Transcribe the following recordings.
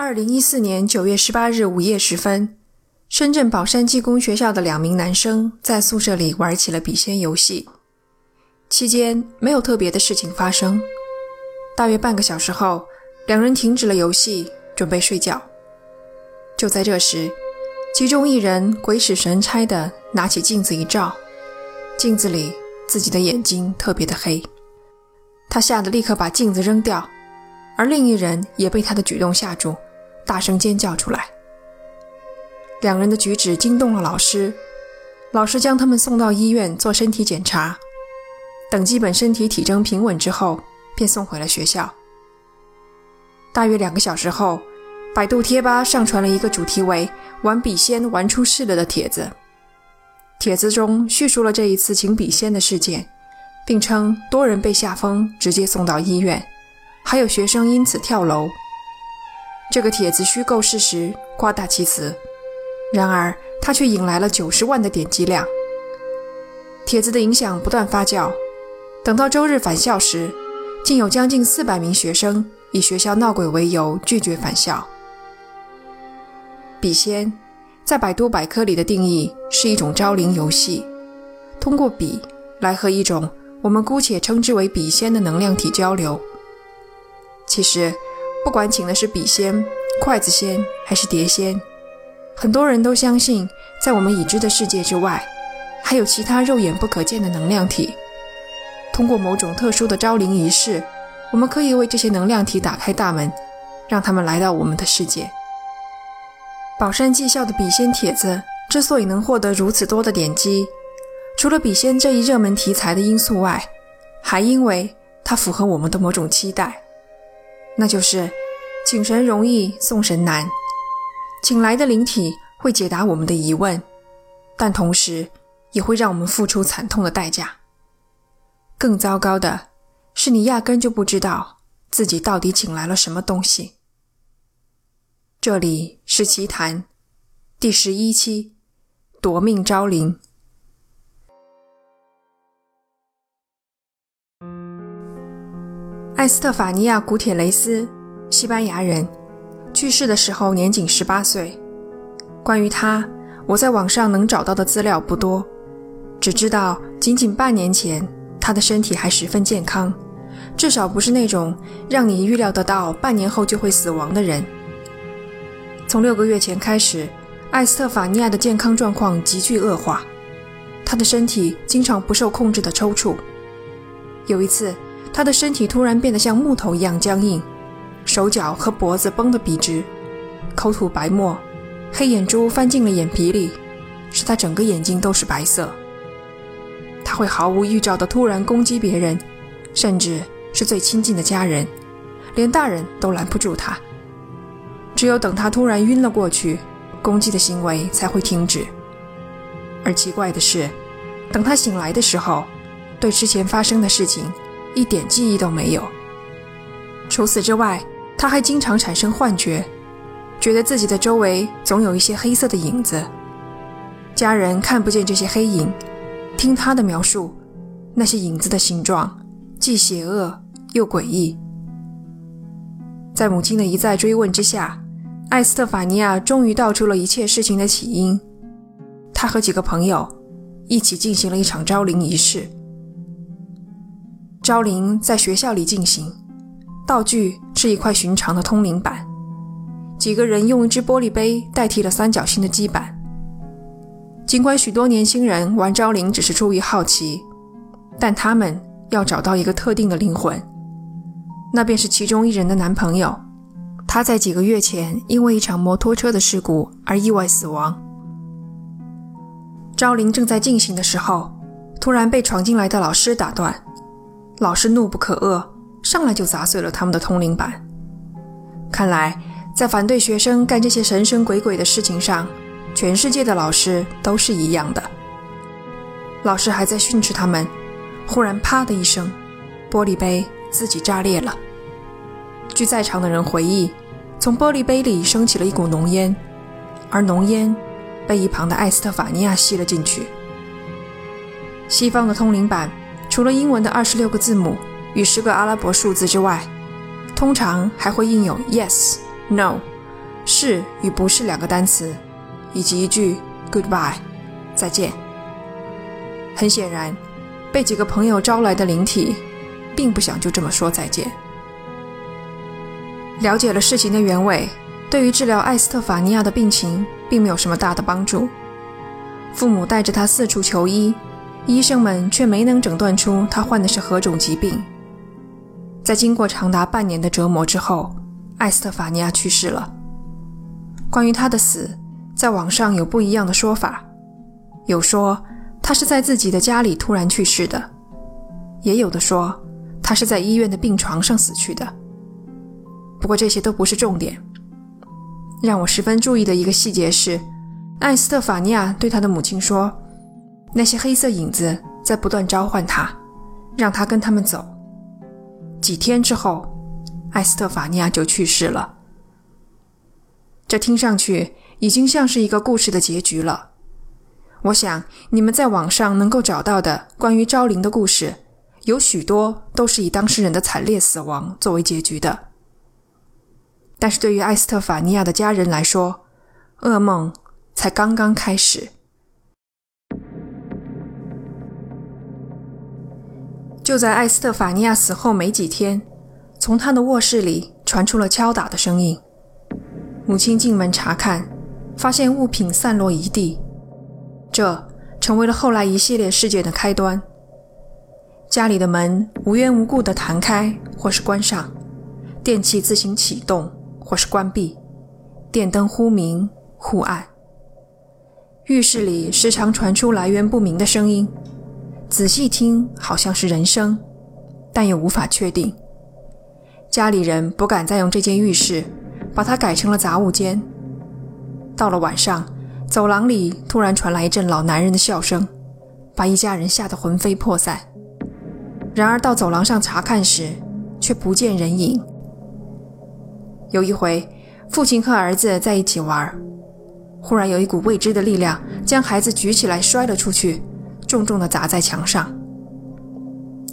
二零一四年九月十八日午夜时分，深圳宝山技工学校的两名男生在宿舍里玩起了笔仙游戏。期间没有特别的事情发生。大约半个小时后，两人停止了游戏，准备睡觉。就在这时，其中一人鬼使神差地拿起镜子一照，镜子里自己的眼睛特别的黑。他吓得立刻把镜子扔掉，而另一人也被他的举动吓住。大声尖叫出来，两人的举止惊动了老师，老师将他们送到医院做身体检查，等基本身体体征平稳之后，便送回了学校。大约两个小时后，百度贴吧上传了一个主题为“玩笔仙玩出事了”的帖子，帖子中叙述了这一次请笔仙的事件，并称多人被吓疯，直接送到医院，还有学生因此跳楼。这个帖子虚构事实，夸大其词，然而它却引来了九十万的点击量。帖子的影响不断发酵，等到周日返校时，竟有将近四百名学生以学校闹鬼为由拒绝返校。笔仙在百度百科里的定义是一种招灵游戏，通过笔来和一种我们姑且称之为笔仙的能量体交流。其实。不管请的是笔仙、筷子仙还是碟仙，很多人都相信，在我们已知的世界之外，还有其他肉眼不可见的能量体。通过某种特殊的招灵仪式，我们可以为这些能量体打开大门，让他们来到我们的世界。宝山技校的笔仙帖子之所以能获得如此多的点击，除了笔仙这一热门题材的因素外，还因为它符合我们的某种期待。那就是请神容易送神难，请来的灵体会解答我们的疑问，但同时也会让我们付出惨痛的代价。更糟糕的是，你压根就不知道自己到底请来了什么东西。这里是奇谈第十一期，夺命招灵。艾斯特法尼亚·古铁雷斯，西班牙人，去世的时候年仅十八岁。关于他，我在网上能找到的资料不多，只知道仅仅半年前，他的身体还十分健康，至少不是那种让你预料得到半年后就会死亡的人。从六个月前开始，艾斯特法尼亚的健康状况急剧恶化，他的身体经常不受控制的抽搐。有一次。他的身体突然变得像木头一样僵硬，手脚和脖子绷得笔直，口吐白沫，黑眼珠翻进了眼皮里，使他整个眼睛都是白色。他会毫无预兆地突然攻击别人，甚至是最亲近的家人，连大人都拦不住他。只有等他突然晕了过去，攻击的行为才会停止。而奇怪的是，等他醒来的时候，对之前发生的事情。一点记忆都没有。除此之外，他还经常产生幻觉，觉得自己的周围总有一些黑色的影子。家人看不见这些黑影，听他的描述，那些影子的形状既邪恶又诡异。在母亲的一再追问之下，艾斯特法尼亚终于道出了一切事情的起因。他和几个朋友一起进行了一场招灵仪式。招灵在学校里进行，道具是一块寻常的通灵板，几个人用一只玻璃杯代替了三角形的基板。尽管许多年轻人玩招灵只是出于好奇，但他们要找到一个特定的灵魂，那便是其中一人的男朋友。他在几个月前因为一场摩托车的事故而意外死亡。招灵正在进行的时候，突然被闯进来的老师打断。老师怒不可遏，上来就砸碎了他们的通灵板。看来，在反对学生干这些神神鬼鬼的事情上，全世界的老师都是一样的。老师还在训斥他们，忽然“啪”的一声，玻璃杯自己炸裂了。据在场的人回忆，从玻璃杯里升起了一股浓烟，而浓烟被一旁的艾斯特法尼亚吸了进去。西方的通灵板。除了英文的二十六个字母与十个阿拉伯数字之外，通常还会印有 yes、no 是与不是两个单词，以及一句 goodbye，再见。很显然，被几个朋友招来的灵体，并不想就这么说再见。了解了事情的原委，对于治疗艾斯特法尼亚的病情，并没有什么大的帮助。父母带着他四处求医，医生们却没能诊断出他患的是何种疾病。在经过长达半年的折磨之后，艾斯特法尼亚去世了。关于他的死，在网上有不一样的说法，有说他是在自己的家里突然去世的，也有的说他是在医院的病床上死去的。不过这些都不是重点。让我十分注意的一个细节是，艾斯特法尼亚对他的母亲说：“那些黑色影子在不断召唤他，让他跟他们走。”几天之后，艾斯特法尼亚就去世了。这听上去已经像是一个故事的结局了。我想你们在网上能够找到的关于昭灵的故事，有许多都是以当事人的惨烈死亡作为结局的。但是对于艾斯特法尼亚的家人来说，噩梦才刚刚开始。就在艾斯特法尼亚死后没几天，从他的卧室里传出了敲打的声音。母亲进门查看，发现物品散落一地，这成为了后来一系列事件的开端。家里的门无缘无故地弹开或是关上，电器自行启动。或是关闭，电灯忽明忽暗。浴室里时常传出来源不明的声音，仔细听好像是人声，但又无法确定。家里人不敢再用这间浴室，把它改成了杂物间。到了晚上，走廊里突然传来一阵老男人的笑声，把一家人吓得魂飞魄散。然而到走廊上查看时，却不见人影。有一回，父亲和儿子在一起玩，忽然有一股未知的力量将孩子举起来摔了出去，重重地砸在墙上。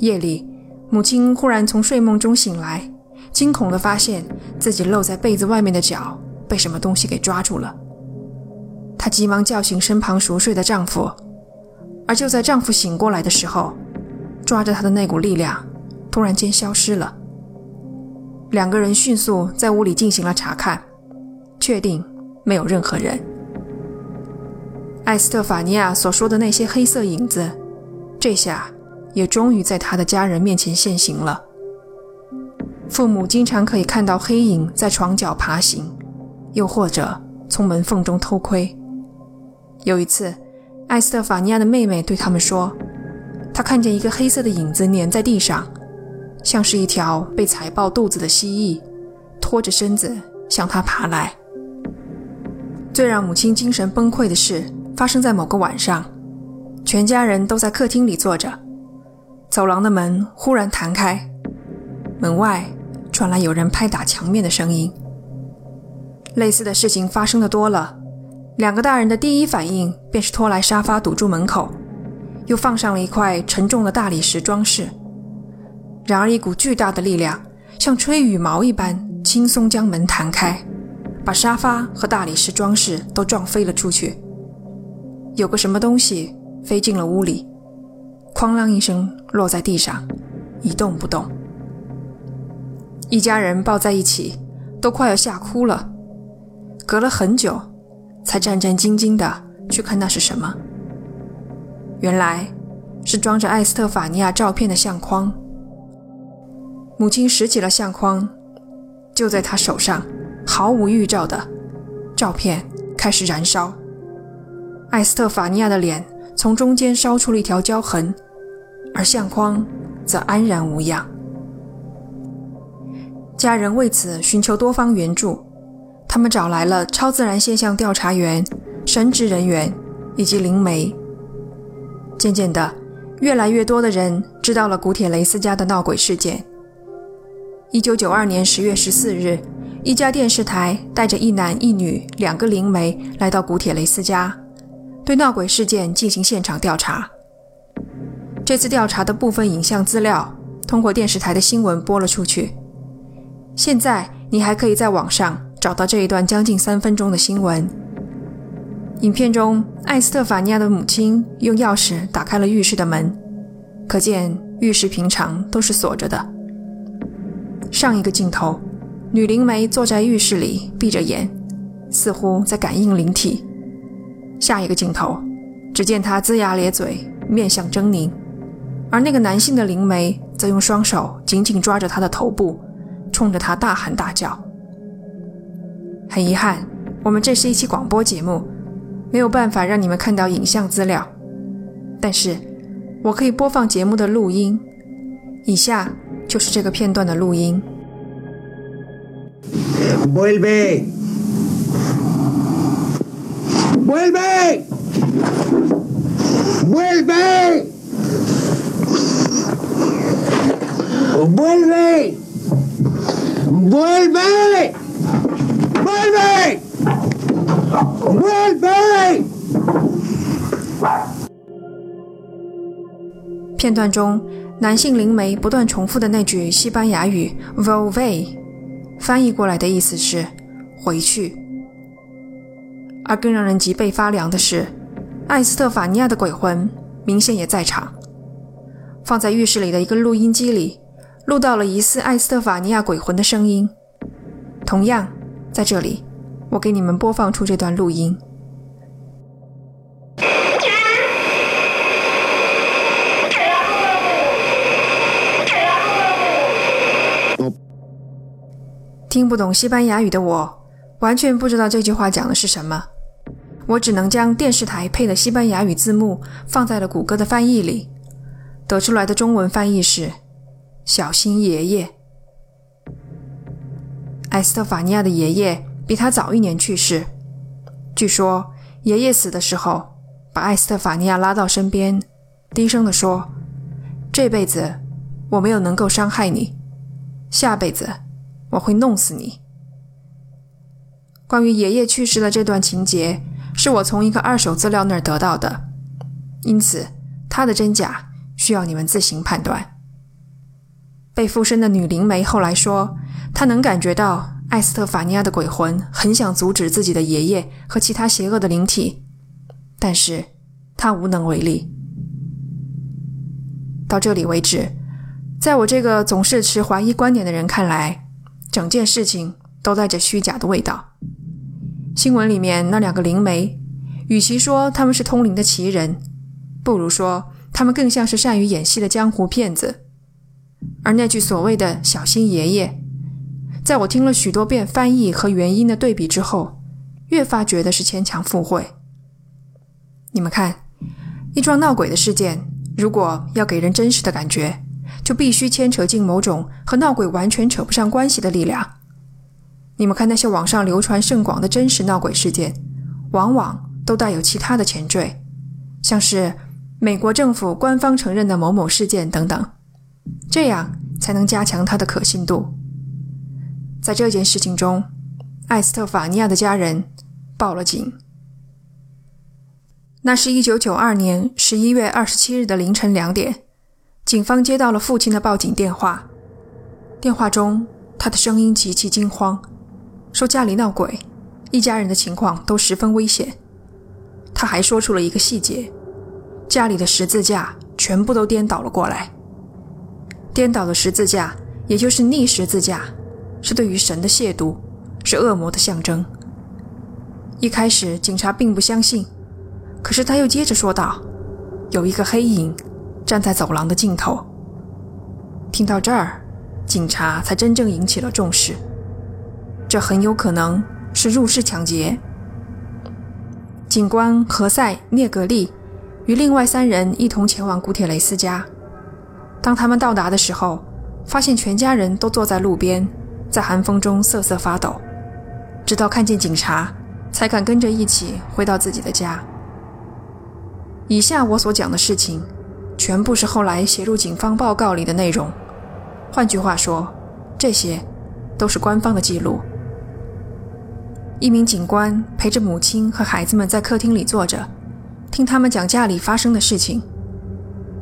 夜里，母亲忽然从睡梦中醒来，惊恐地发现自己露在被子外面的脚被什么东西给抓住了。她急忙叫醒身旁熟睡的丈夫，而就在丈夫醒过来的时候，抓着她的那股力量突然间消失了。两个人迅速在屋里进行了查看，确定没有任何人。艾斯特法尼亚所说的那些黑色影子，这下也终于在他的家人面前现形了。父母经常可以看到黑影在床角爬行，又或者从门缝中偷窥。有一次，艾斯特法尼亚的妹妹对他们说，她看见一个黑色的影子粘在地上。像是一条被踩爆肚子的蜥蜴，拖着身子向他爬来。最让母亲精神崩溃的是发生在某个晚上，全家人都在客厅里坐着，走廊的门忽然弹开，门外传来有人拍打墙面的声音。类似的事情发生的多了，两个大人的第一反应便是拖来沙发堵住门口，又放上了一块沉重的大理石装饰。然而，一股巨大的力量像吹羽毛一般，轻松将门弹开，把沙发和大理石装饰都撞飞了出去。有个什么东西飞进了屋里，哐啷一声落在地上，一动不动。一家人抱在一起，都快要吓哭了。隔了很久，才战战兢兢地去看那是什么。原来是装着艾斯特法尼亚照片的相框。母亲拾起了相框，就在她手上，毫无预兆的，照片开始燃烧。艾斯特法尼亚的脸从中间烧出了一条焦痕，而相框则安然无恙。家人为此寻求多方援助，他们找来了超自然现象调查员、神职人员以及灵媒。渐渐的，越来越多的人知道了古铁雷斯家的闹鬼事件。一九九二年十月十四日，一家电视台带着一男一女两个灵媒来到古铁雷斯家，对闹鬼事件进行现场调查。这次调查的部分影像资料通过电视台的新闻播了出去。现在你还可以在网上找到这一段将近三分钟的新闻。影片中，艾斯特法尼亚的母亲用钥匙打开了浴室的门，可见浴室平常都是锁着的。上一个镜头，女灵媒坐在浴室里，闭着眼，似乎在感应灵体。下一个镜头，只见他龇牙咧嘴，面相狰狞，而那个男性的灵媒则用双手紧紧抓着他的头部，冲着他大喊大叫。很遗憾，我们这是一期广播节目，没有办法让你们看到影像资料，但是我可以播放节目的录音。以下就是这个片段的录音。Vuelve, vuelve, vuelve, vuelve, vuelve, vuelve。片段中，男性灵媒不断重复的那句西班牙语 “volve”，翻译过来的意思是“回去”。而更让人脊背发凉的是，艾斯特法尼亚的鬼魂明显也在场。放在浴室里的一个录音机里，录到了疑似艾斯特法尼亚鬼魂的声音。同样，在这里，我给你们播放出这段录音。听不懂西班牙语的我，完全不知道这句话讲的是什么。我只能将电视台配的西班牙语字幕放在了谷歌的翻译里，得出来的中文翻译是“小心爷爷”。埃斯特法尼亚的爷爷比他早一年去世，据说爷爷死的时候把埃斯特法尼亚拉到身边，低声地说：“这辈子我没有能够伤害你，下辈子我会弄死你。”关于爷爷去世的这段情节。是我从一个二手资料那儿得到的，因此它的真假需要你们自行判断。被附身的女灵媒后来说，她能感觉到艾斯特法尼亚的鬼魂很想阻止自己的爷爷和其他邪恶的灵体，但是她无能为力。到这里为止，在我这个总是持怀疑观点的人看来，整件事情都带着虚假的味道。新闻里面那两个灵媒，与其说他们是通灵的奇人，不如说他们更像是善于演戏的江湖骗子。而那句所谓的“小心爷爷”，在我听了许多遍翻译和原音的对比之后，越发觉得是牵强附会。你们看，一桩闹鬼的事件，如果要给人真实的感觉，就必须牵扯进某种和闹鬼完全扯不上关系的力量。你们看那些网上流传甚广的真实闹鬼事件，往往都带有其他的前缀，像是美国政府官方承认的某某事件等等，这样才能加强它的可信度。在这件事情中，艾斯特法尼亚的家人报了警。那是一九九二年十一月二十七日的凌晨两点，警方接到了父亲的报警电话。电话中，他的声音极其惊慌。说家里闹鬼，一家人的情况都十分危险。他还说出了一个细节：家里的十字架全部都颠倒了过来。颠倒的十字架，也就是逆十字架，是对于神的亵渎，是恶魔的象征。一开始警察并不相信，可是他又接着说道：“有一个黑影站在走廊的尽头。”听到这儿，警察才真正引起了重视。这很有可能是入室抢劫。警官何塞·涅格利与另外三人一同前往古铁雷斯家。当他们到达的时候，发现全家人都坐在路边，在寒风中瑟瑟发抖。直到看见警察，才敢跟着一起回到自己的家。以下我所讲的事情，全部是后来写入警方报告里的内容。换句话说，这些都是官方的记录。一名警官陪着母亲和孩子们在客厅里坐着，听他们讲家里发生的事情。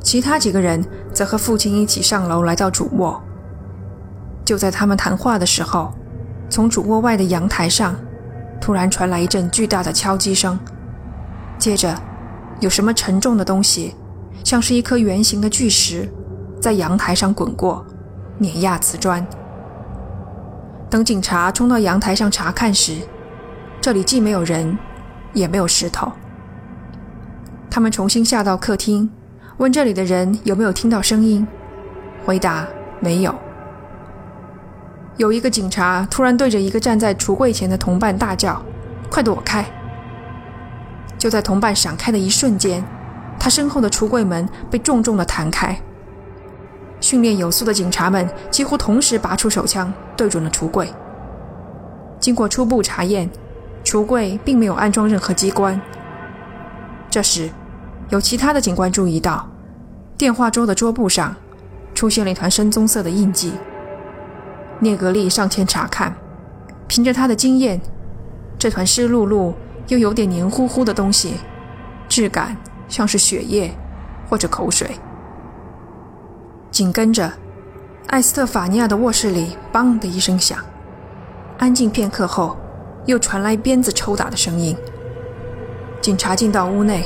其他几个人则和父亲一起上楼来到主卧。就在他们谈话的时候，从主卧外的阳台上突然传来一阵巨大的敲击声，接着有什么沉重的东西，像是一颗圆形的巨石，在阳台上滚过，碾压瓷砖。等警察冲到阳台上查看时，这里既没有人，也没有石头。他们重新下到客厅，问这里的人有没有听到声音，回答没有。有一个警察突然对着一个站在橱柜前的同伴大叫：“快躲开！”就在同伴闪开的一瞬间，他身后的橱柜门被重重的弹开。训练有素的警察们几乎同时拔出手枪，对准了橱柜。经过初步查验。橱柜并没有安装任何机关。这时，有其他的警官注意到，电话桌的桌布上出现了一团深棕色的印记。聂格利上前查看，凭着他的经验，这团湿漉漉又有点黏糊糊的东西，质感像是血液或者口水。紧跟着，艾斯特法尼亚的卧室里“邦”的一声响，安静片刻后。又传来鞭子抽打的声音。警察进到屋内，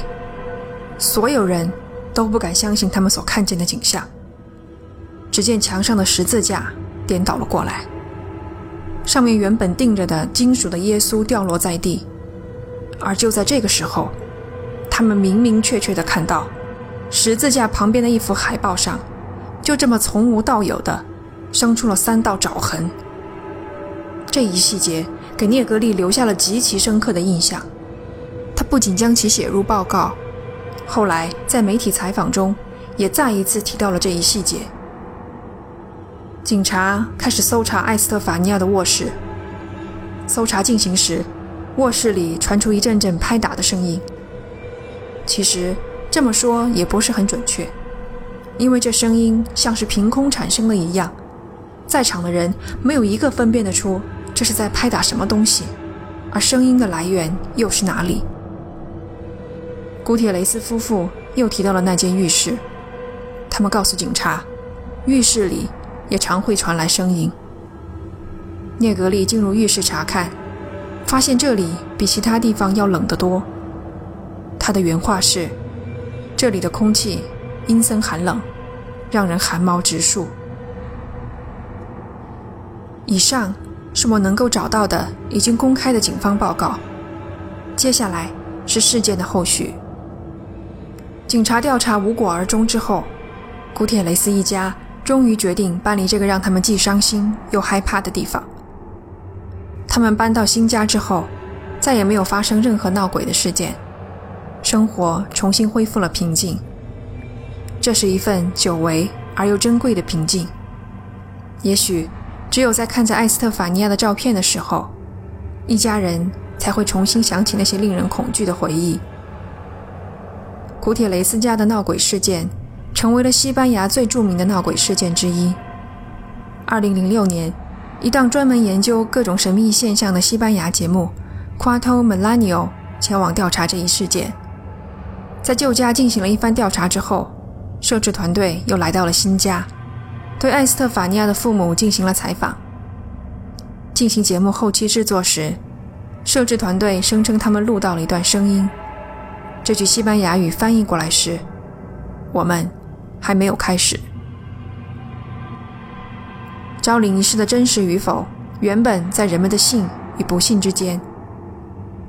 所有人都不敢相信他们所看见的景象。只见墙上的十字架颠倒了过来，上面原本钉着的金属的耶稣掉落在地。而就在这个时候，他们明明确确地看到，十字架旁边的一幅海报上，就这么从无到有的生出了三道爪痕。这一细节。给聂格利留下了极其深刻的印象。他不仅将其写入报告，后来在媒体采访中也再一次提到了这一细节。警察开始搜查艾斯特法尼亚的卧室。搜查进行时，卧室里传出一阵阵拍打的声音。其实这么说也不是很准确，因为这声音像是凭空产生的一样，在场的人没有一个分辨得出。这是在拍打什么东西，而声音的来源又是哪里？古铁雷斯夫妇又提到了那间浴室，他们告诉警察，浴室里也常会传来声音。聂格利进入浴室查看，发现这里比其他地方要冷得多。他的原话是：“这里的空气阴森寒冷，让人寒毛直竖。”以上。是我能够找到的已经公开的警方报告。接下来是事件的后续。警察调查无果而终之后，古铁雷斯一家终于决定搬离这个让他们既伤心又害怕的地方。他们搬到新家之后，再也没有发生任何闹鬼的事件，生活重新恢复了平静。这是一份久违而又珍贵的平静。也许。只有在看着艾斯特法尼亚的照片的时候，一家人才会重新想起那些令人恐惧的回忆。古铁雷斯家的闹鬼事件成为了西班牙最著名的闹鬼事件之一。2006年，一档专门研究各种神秘现象的西班牙节目《Quatro Melanio》前往调查这一事件。在旧家进行了一番调查之后，摄制团队又来到了新家。对艾斯特法尼亚的父母进行了采访。进行节目后期制作时，摄制团队声称他们录到了一段声音。这句西班牙语翻译过来是：“我们还没有开始。”招灵仪式的真实与否，原本在人们的信与不信之间。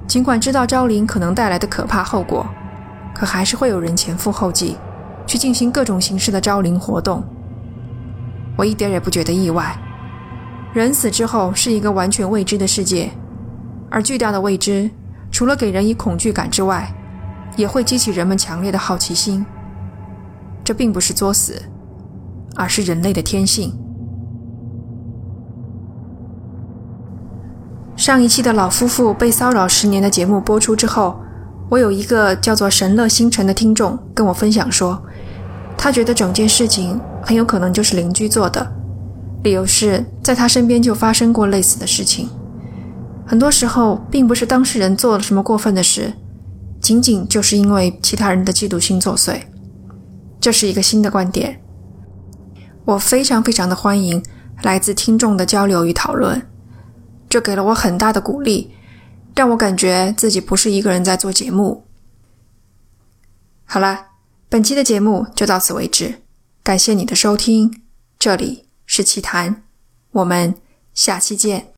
尽管知道招灵可能带来的可怕后果，可还是会有人前赴后继，去进行各种形式的招灵活动。我一点也不觉得意外。人死之后是一个完全未知的世界，而巨大的未知，除了给人以恐惧感之外，也会激起人们强烈的好奇心。这并不是作死，而是人类的天性。上一期的老夫妇被骚扰十年的节目播出之后，我有一个叫做神乐星辰的听众跟我分享说，他觉得整件事情。很有可能就是邻居做的，理由是在他身边就发生过类似的事情。很多时候，并不是当事人做了什么过分的事，仅仅就是因为其他人的嫉妒心作祟。这是一个新的观点，我非常非常的欢迎来自听众的交流与讨论。这给了我很大的鼓励，让我感觉自己不是一个人在做节目。好了，本期的节目就到此为止，感谢你的收听，这里是奇谈，我们下期见。